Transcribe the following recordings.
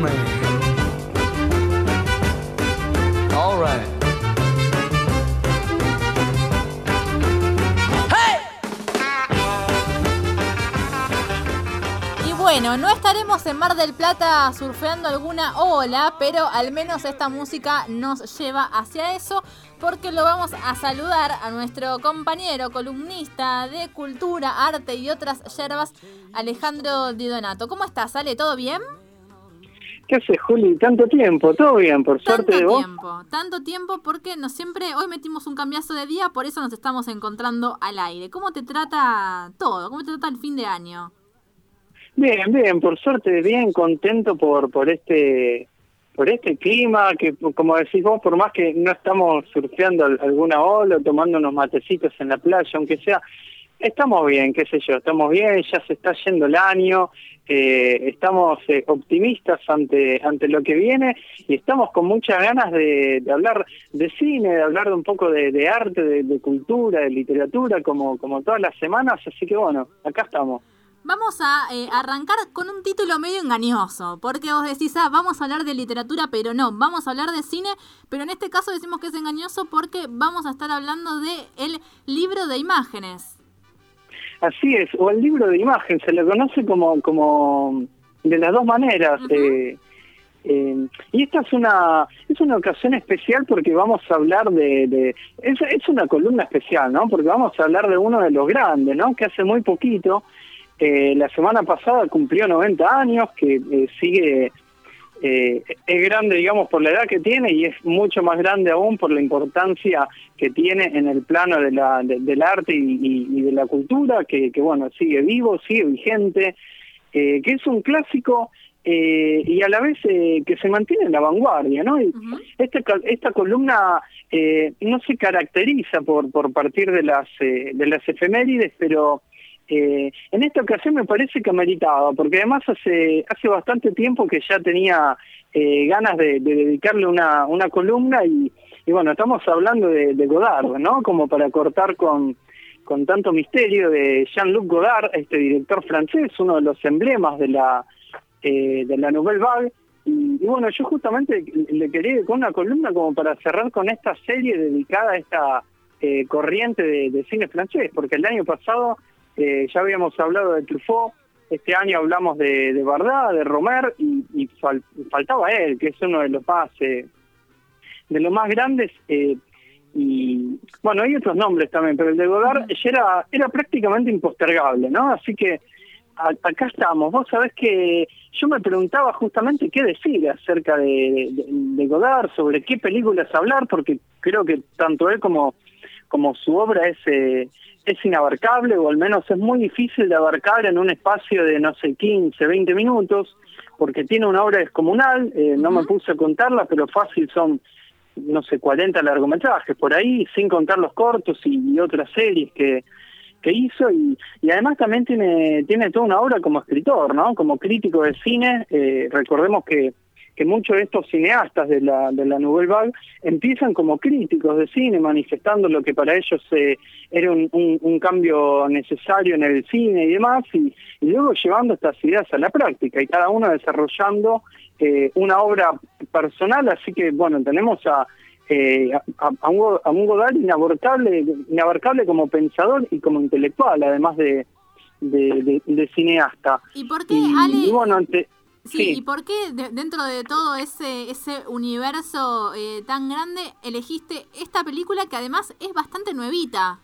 man. All right. Bueno, no estaremos en Mar del Plata surfeando alguna ola, pero al menos esta música nos lleva hacia eso, porque lo vamos a saludar a nuestro compañero columnista de cultura, arte y otras yerbas, Alejandro Di Donato. ¿Cómo estás, Ale? ¿Todo bien? ¿Qué haces, Juli? Tanto tiempo, todo bien, por suerte de Tanto vos. tiempo, tanto tiempo porque no siempre, hoy metimos un cambiazo de día, por eso nos estamos encontrando al aire. ¿Cómo te trata todo? ¿Cómo te trata el fin de año? Bien, bien, por suerte bien, contento por por este por este clima que como decís vos, por más que no estamos surfeando al- alguna ola, o tomando unos matecitos en la playa, aunque sea, estamos bien, qué sé yo, estamos bien, ya se está yendo el año, eh, estamos eh, optimistas ante ante lo que viene y estamos con muchas ganas de, hablar de cine, de hablar de un poco de, arte, de, de cultura, de literatura, como como todas las semanas, así que bueno, acá estamos. Vamos a eh, arrancar con un título medio engañoso, porque vos decís, ah, vamos a hablar de literatura, pero no, vamos a hablar de cine, pero en este caso decimos que es engañoso porque vamos a estar hablando de el libro de imágenes. Así es, o el libro de imagen, se le conoce como, como de las dos maneras. Eh, eh, y esta es una es una ocasión especial porque vamos a hablar de, de es, es una columna especial, ¿no? Porque vamos a hablar de uno de los grandes, ¿no? Que hace muy poquito, eh, la semana pasada cumplió 90 años, que eh, sigue eh, es grande, digamos, por la edad que tiene y es mucho más grande aún por la importancia que tiene en el plano de la, de- del arte y, y- y de la cultura, que, que, bueno, sigue vivo, sigue vigente, eh, que es un clásico eh, y a la vez eh, que se mantiene en la vanguardia, ¿no? Y Ujú. esta, esta columna eh, no se caracteriza por, por partir de las, eh, de las efemérides, pero eh, en esta ocasión me parece que ameritaba, porque además hace, hace bastante tiempo que ya tenía eh, ganas de, de dedicarle una, una columna y, y bueno, estamos hablando de, Godard, ¿no? Como para cortar con, con tanto misterio de Jean-Luc Godard, este director francés, uno de los emblemas de la, eh, de la Nouvelle Vague. Y, y bueno, yo justamente le quería con una columna como para cerrar con esta serie dedicada a esta eh, corriente de, de cine francés, porque el año pasado eh, ya habíamos hablado de Truffaut, este año hablamos de, de Bardá, de Romer, y, y fal- faltaba él, que es uno de los más, eh, de los más grandes. eh, y bueno, hay otros nombres también, pero el de Godard ya era, era prácticamente impostergable, ¿no? Así que a- acá estamos. Vos sabés que yo me preguntaba justamente qué decir acerca de, de, de Godard, sobre qué películas hablar, porque creo que tanto él como, como su obra es, eh, es inabarcable, o al menos es muy difícil de abarcar en un espacio de, no sé, 15, 20 minutos, porque tiene una obra descomunal, eh, no me puse a contarla, pero fácil son no sé, 40 largometrajes por ahí, sin contar los cortos y, y otras series que, que hizo y, y además también tiene tiene toda una obra como escritor, ¿no? Como crítico de cine, eh, recordemos que que muchos de estos cineastas de la de la Nouvelle Vague empiezan como críticos de cine, manifestando lo que para ellos eh, era un, un, un cambio necesario en el cine y demás, y, y luego llevando estas ideas a la práctica y cada uno desarrollando eh, una obra personal, así que bueno, tenemos a, eh, a, a un, a un Godard inabarcable, inabarcable como pensador y como intelectual, además de, de, de- de cineasta. ¿Y por qué, Y, Ale? y bueno, ante- Sí, sí. ¿y por qué de- dentro de todo ese, ese universo eh, tan grande elegiste esta película que además es bastante nuevita?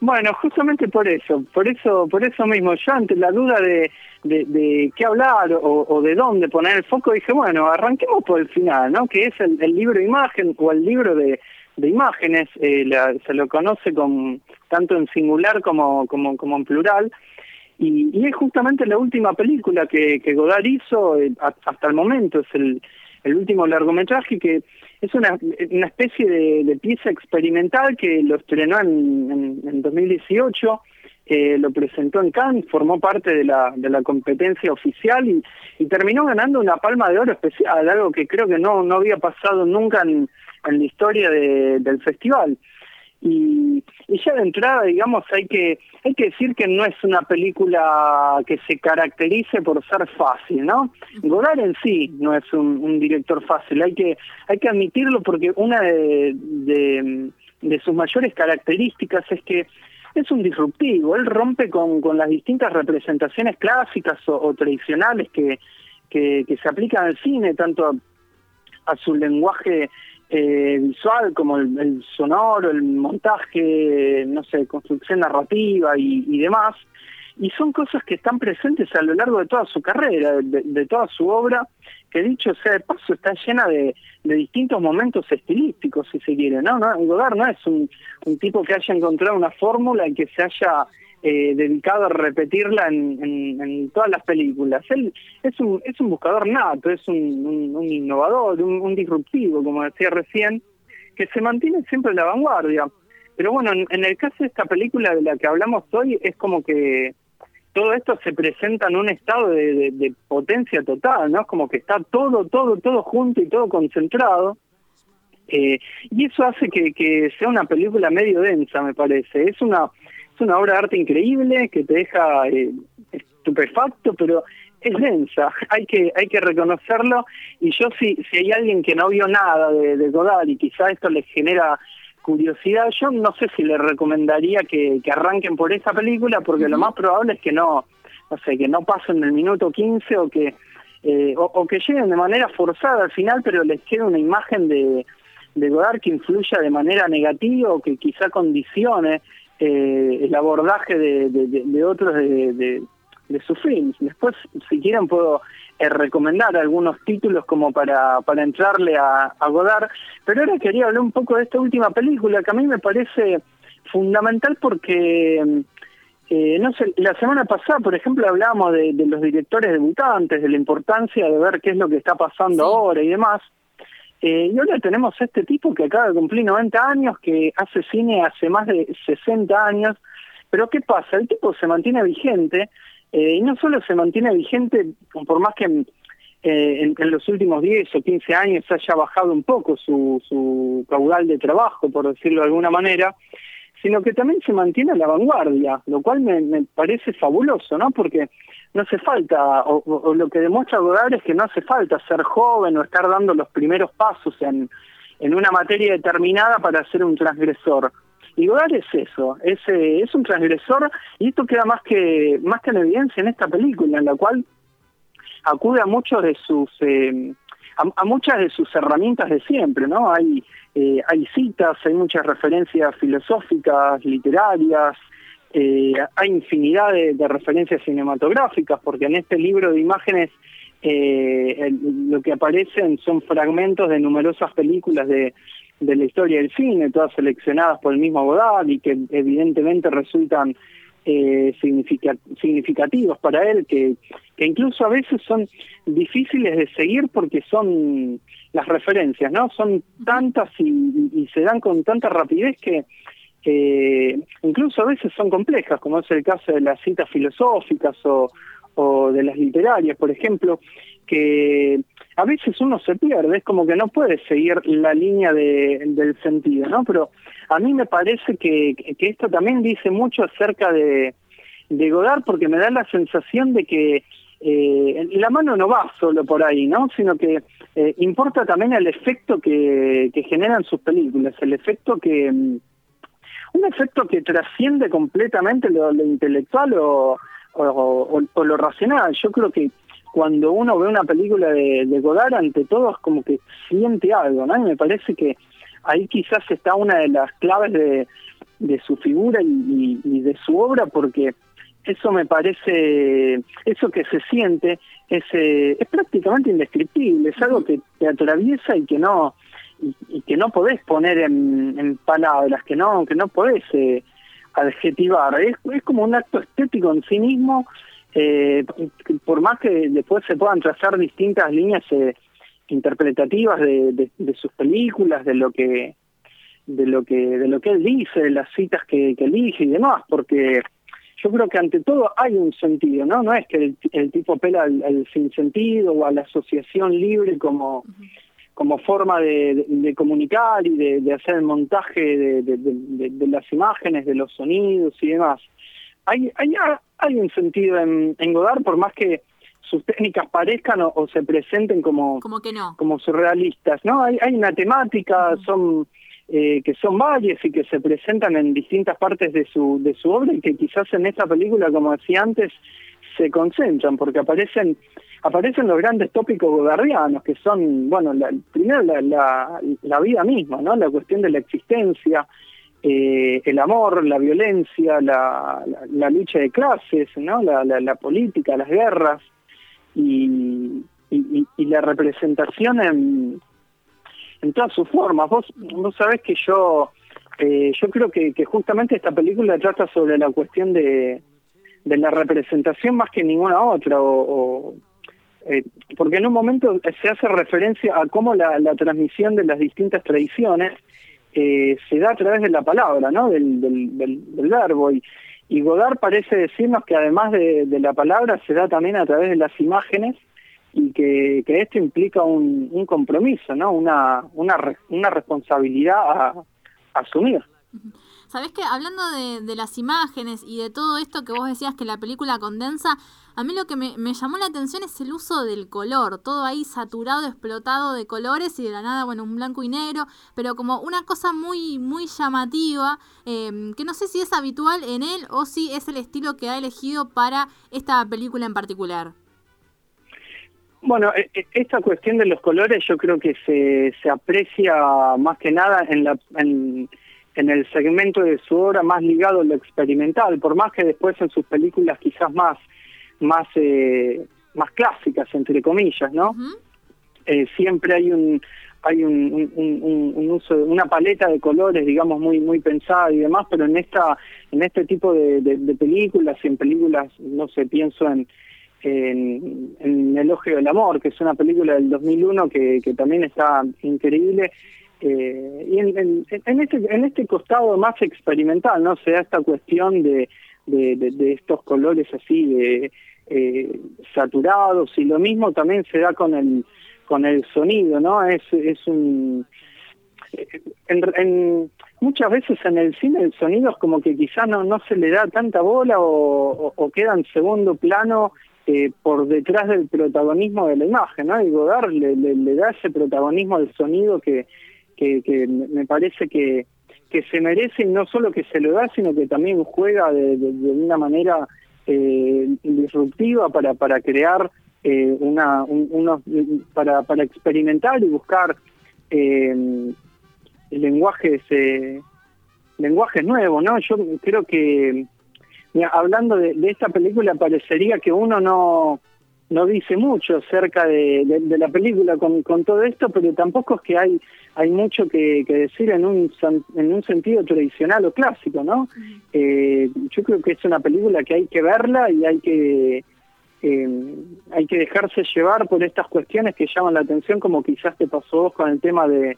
Bueno, justamente por eso, por eso, por eso mismo, yo ante la duda de, de, de qué hablar o, o de dónde poner el foco, dije, bueno, arranquemos por el final, ¿no? Que es el, el libro imagen o el libro de, de imágenes, eh, la- se lo conoce con, tanto en singular como, como, como en plural, y, y es justamente la última película que, que Godard hizo eh, hasta el momento, es el, último largometraje que es una, una especie de, pieza experimental que lo estrenó en, en, en 2018, eh, lo presentó en Cannes, formó parte de la, de la competencia oficial y, terminó ganando una palma de oro especial, algo que creo que no, no había pasado nunca en, la historia de- del festival. Y, ya de entrada, digamos, hay que hay que decir que no es una película que se caracterice por ser fácil, ¿no? Godard en sí no es un, director fácil, hay que hay que admitirlo porque una de, de, sus mayores características es que es un disruptivo, él rompe con, con las distintas representaciones clásicas o, tradicionales que, que, que, se aplican al cine, tanto a su lenguaje eh, visual como el, sonoro, el montaje, no sé, construcción narrativa y, demás. Y son cosas que están presentes a lo largo de toda su carrera, de, toda su obra, que dicho sea de paso está llena de, distintos momentos estilísticos, si se quiere, ¿no? no Godard no es un, un tipo que haya encontrado una fórmula y que se haya eh, dedicado a repetirla en, todas las películas. Él es un, es un buscador nato, es un, innovador, un, disruptivo, como decía recién, que se mantiene siempre en la vanguardia. Pero bueno, en, el caso de esta película de la que hablamos hoy, es como que todo esto se presenta en un estado de, potencia total, ¿no? Como que está todo, todo, todo junto y todo concentrado. Eh, y eso hace que sea una película medio densa, me parece. Es una es una obra de arte increíble que te deja eh, estupefacto, pero es densa, hay que hay que reconocerlo. Y yo si si hay alguien que no vio nada de, de Godard y quizá esto les genera curiosidad, yo no sé si le recomendaría que, que arranquen por esa película porque lo más probable es que no, no sé, que no pasen el minuto 15 o que eh, o, que lleguen de manera forzada al final, pero les quede una imagen de, de Godard que influya de manera negativa o que quizá condicione eh, el abordaje de, de, otros de, de, sus films. Después, si quieren, puedo eh, recomendar algunos títulos como para, para entrarle a, a Godard, pero ahora quería hablar un poco de esta última película que a mí me parece fundamental porque... Eh, no sé, la semana pasada, por ejemplo, hablábamos de, de, los directores debutantes, de la importancia de ver qué es lo que está pasando ahora y demás. Eh, y ahora tenemos a este tipo que acaba de cumplir 90 años, que hace cine hace más de 60 años, pero ¿qué pasa? El tipo se mantiene vigente, eh, y no solo se mantiene vigente, por más que eh, en, en, los últimos 10 o 15 años haya bajado un poco su, su caudal de trabajo, por decirlo de alguna manera, sino que también se mantiene a la vanguardia, lo cual me, me parece fabuloso, ¿no? Porque no hace falta, o, lo que demuestra Godard es que no hace falta ser joven o estar dando los primeros pasos en, en una materia determinada para ser un transgresor. Y Godard es eso, es, eh, es un transgresor y esto queda más que, más que en evidencia en esta película, en la cual acude a muchos de sus... Eh, a, muchas de sus herramientas de siempre, ¿no? Hay, eh, hay citas, hay muchas referencias filosóficas, literarias, eh, hay infinidad de, referencias cinematográficas, porque en este libro de imágenes eh, lo que aparecen son fragmentos de numerosas películas de, de la historia del cine, todas seleccionadas por el mismo Godard y que evidentemente resultan eh, significativos para él, que, incluso a veces son difíciles de seguir porque son las referencias, ¿no? Son tantas y, se dan con tanta rapidez que incluso a veces son complejas, como es el caso de las citas filosóficas o de las literarias, por ejemplo, que a veces uno se pierde, es como que no puede seguir la línea de, del sentido, ¿no? Pero a mí me parece que, que esto también dice mucho acerca de, de Godard, porque me da la sensación de que eh, la mano no va solo por ahí, ¿no? Sino que eh, importa también el efecto que, que generan sus películas, el efecto que un efecto que trasciende completamente lo, intelectual o, o, lo racional. Yo creo que cuando uno ve una película de, de Godard, ante todo es como que siente algo, ¿no? Y me parece que ahí quizás está una de las claves de, de su figura y, y, de su obra, porque eso me parece, eso que se siente es, eh, es prácticamente indescriptible, es algo que te atraviesa y que no y, que no podés poner en, palabras, que no, que no podés eh, adjetivar. Es, es como un acto estético en sí mismo, eh, por más que después se puedan trazar distintas líneas eh, interpretativas de, de, sus películas, de lo que de lo que de lo que él dice, de las citas que, elige y demás, porque yo creo que ante todo hay un sentido, ¿no? No es que el, tipo pela al, sin sinsentido o a la asociación libre como como forma de, comunicar y de, hacer el montaje de, las imágenes, de los sonidos y demás. Hay, hay, hay un sentido en, en Godard, por más que sus técnicas parezcan o, se presenten como, como, que no. como surrealistas, ¿no? Hay, hay una temática, son eh, que son varias y que se presentan en distintas partes de su, de su obra y que quizás en esta película, como decía antes, se concentran, porque aparecen aparecen los grandes tópicos godardianos, que son, bueno, la, primero la, la, la, vida misma, ¿no? La cuestión de la existencia, eh, el amor, la violencia, la, la, lucha de clases, ¿no? La, la, política, las guerras y, y, la representación en, en todas sus formas. Vos, vos sabés que yo, eh, yo creo que, que justamente esta película trata sobre la cuestión de, la representación más que ninguna otra, o, eh, porque en un momento se hace referencia a cómo la, transmisión de las distintas tradiciones eh, se da a través de la palabra, ¿no? Del, del, verbo. Y, y, Godard parece decirnos que además de, la palabra se da también a través de las imágenes y que, que esto implica un, compromiso, ¿no? Una, una, una responsabilidad a asumir. Sabes que hablando de, las imágenes y de todo esto que vos decías que la película condensa, a mí lo que me, llamó la atención es el uso del color, todo ahí saturado, explotado de colores y de la nada, bueno, un blanco y negro, pero como una cosa muy, muy llamativa, em, que no sé si es habitual en él o si es el estilo que ha elegido para esta película en particular. Bueno, e, e, esta cuestión de los colores yo creo que se, se aprecia más que nada en la... En en el segmento de su obra más ligado a lo experimental, por más que después en sus películas quizás más, más, eh, más clásicas, entre comillas, ¿no? Eh, siempre hay un hay un, un, uso una paleta de colores digamos muy muy pensada y demás pero en esta en este tipo de, películas y en películas no sé pienso en en, en Elogio del Amor, que es una película del 2001 que, que también está increíble, eh, y en, este, en este costado más experimental, ¿no? Se da esta cuestión de, de, estos colores así de eh, saturados y lo mismo también se da con el con el sonido, ¿no? Es, es un... En, muchas veces en el cine el sonido es como que quizás no, no se le da tanta bola o, queda en segundo plano eh, por detrás del protagonismo de la imagen, ¿no? Y Godard le, le da ese protagonismo al sonido que, que, me parece que, que se merece no solo que se lo da, sino que también juega de, una manera eh, disruptiva para, para crear eh, una, unos, para, para experimentar y buscar eh, lenguajes, eh, lenguajes nuevos, ¿no? Yo creo que, hablando de, de esta película, parecería que uno no no dice mucho acerca de, de, la película con, con, todo esto, pero tampoco es que hay hay mucho que, que decir en un en un sentido tradicional o clásico, ¿no? Eh, yo creo que es una película que hay que verla y hay que eh, hay que dejarse llevar por estas cuestiones que llaman la atención, como quizás te pasó vos con el tema de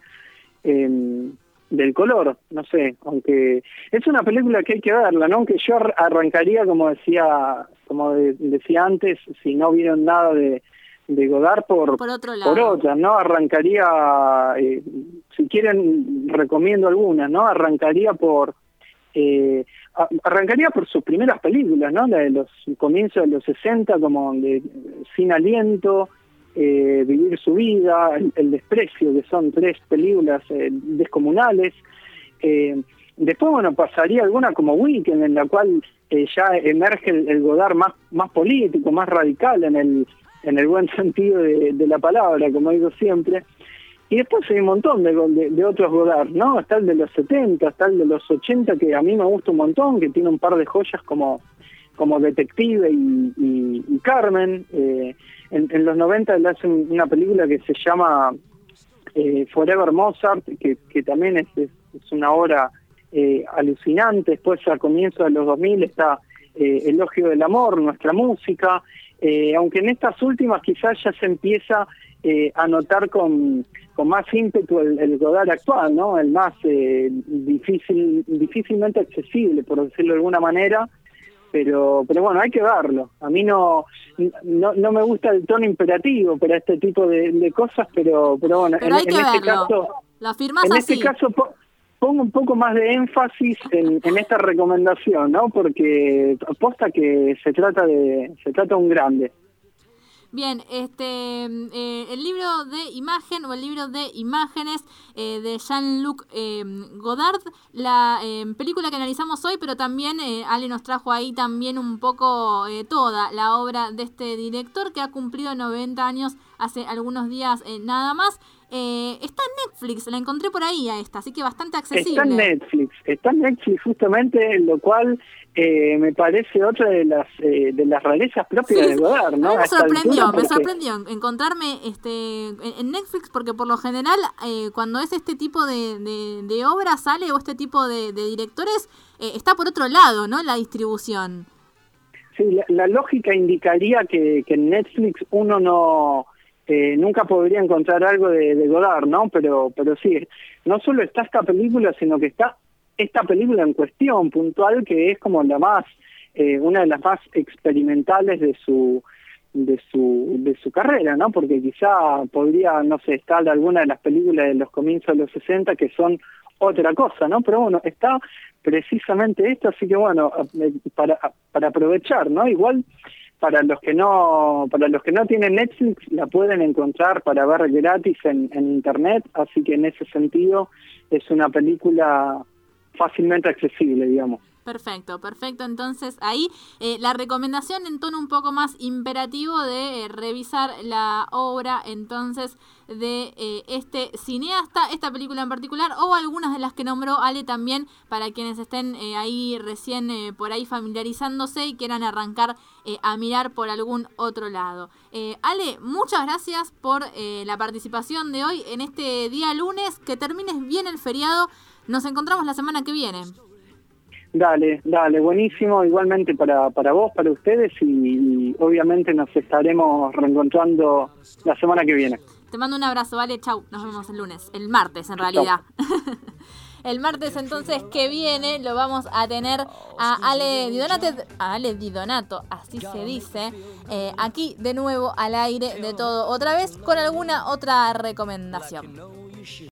eh, del color, no sé, aunque es una película que hay que verla, ¿no? Aunque yo arrancaría, como decía, como decía antes, si no vieron nada de, de Godard por, por, otro lado. por otra, ¿no? Arrancaría, eh, si quieren, recomiendo algunas, ¿no? Arrancaría por, eh, arrancaría por sus primeras películas, ¿no? La de los comienzos de los 60, como de Sin Aliento, eh, Vivir su vida, el, Desprecio, que son tres películas eh, descomunales. Eh, después, bueno, pasaría alguna como Weekend, en la cual eh, ya emerge el, Godard más, más político, más radical en el, en el buen sentido de, la palabra, como digo siempre. Y después hay un montón de, de, otros Godard, ¿no? Está el de los 70, está el de los 80, que a mí me gusta un montón, que tiene un par de joyas como, como Detective y, Carmen. Eh, en, los 90 él hace una película que se llama eh, Forever Mozart, que, que también es, es, una obra eh, alucinante. Después, a comienzos de los 2000, está eh, Elogio del Amor, nuestra música. Eh, aunque en estas últimas quizás ya se empieza a notar con, con más ímpetu el, el actual, ¿no? El más difícil, difícilmente accesible, por decirlo de alguna manera, pero pero bueno hay que verlo. A mí no no, no me gusta el tono imperativo para este tipo de, cosas pero pero bueno en, este caso en este caso pongo un poco más de énfasis en, en esta recomendación no porque aposta que se trata de se trata de un grande Bien, este, eh, el libro de imagen o el libro de imágenes eh, de Jean-Luc eh, Godard, la película que analizamos hoy, pero también Ale nos trajo ahí también un poco toda la obra de este director que ha cumplido 90 años hace algunos días nada más. Eh, está en Netflix, la encontré por ahí a esta, así que bastante accesible. Está en Netflix, está en Netflix justamente, lo cual eh, me parece otra de las eh, de las rarezas propias de Godard, ¿no? me sorprendió, me sorprendió encontrarme este en Netflix porque por lo general cuando es este tipo de, de, obra sale o este tipo de, directores está por otro lado, ¿no? La distribución. Sí, la, lógica indicaría que, que en Netflix uno no eh, nunca podría encontrar algo de, Godard, ¿no? Pero, pero sí, no solo está esta película, sino que está esta película en cuestión, puntual, que es como la más, eh, una de las más experimentales de su de su de su carrera, ¿no? Porque quizá podría, no sé, estar alguna de las películas de los comienzos de los 60 que son otra cosa, ¿no? Pero bueno, está precisamente esto, así que bueno, eh, para, para aprovechar, ¿no? Igual para los que no para los que no tienen Netflix la pueden encontrar para ver gratis en, en internet así que en ese sentido es una película fácilmente accesible digamos Perfecto, perfecto. Entonces ahí eh, la recomendación en tono un poco más imperativo de eh, revisar la obra entonces de eh, este cineasta, esta película en particular o algunas de las que nombró Ale también para quienes estén ahí recién por ahí familiarizándose y quieran arrancar a mirar por algún otro lado. Ale, muchas gracias por la participación de hoy en este día lunes. Que termines bien el feriado. Nos encontramos la semana que viene. Dale, dale, buenísimo, igualmente para, para vos, para ustedes y, obviamente nos estaremos reencontrando la semana que viene. Te mando un abrazo, vale, chau, nos vemos el lunes, el martes en realidad. el martes entonces que viene lo vamos a tener a Ale Didonato, a Ale Didonato, así se dice, eh, aquí de nuevo al aire de todo otra vez con alguna otra recomendación.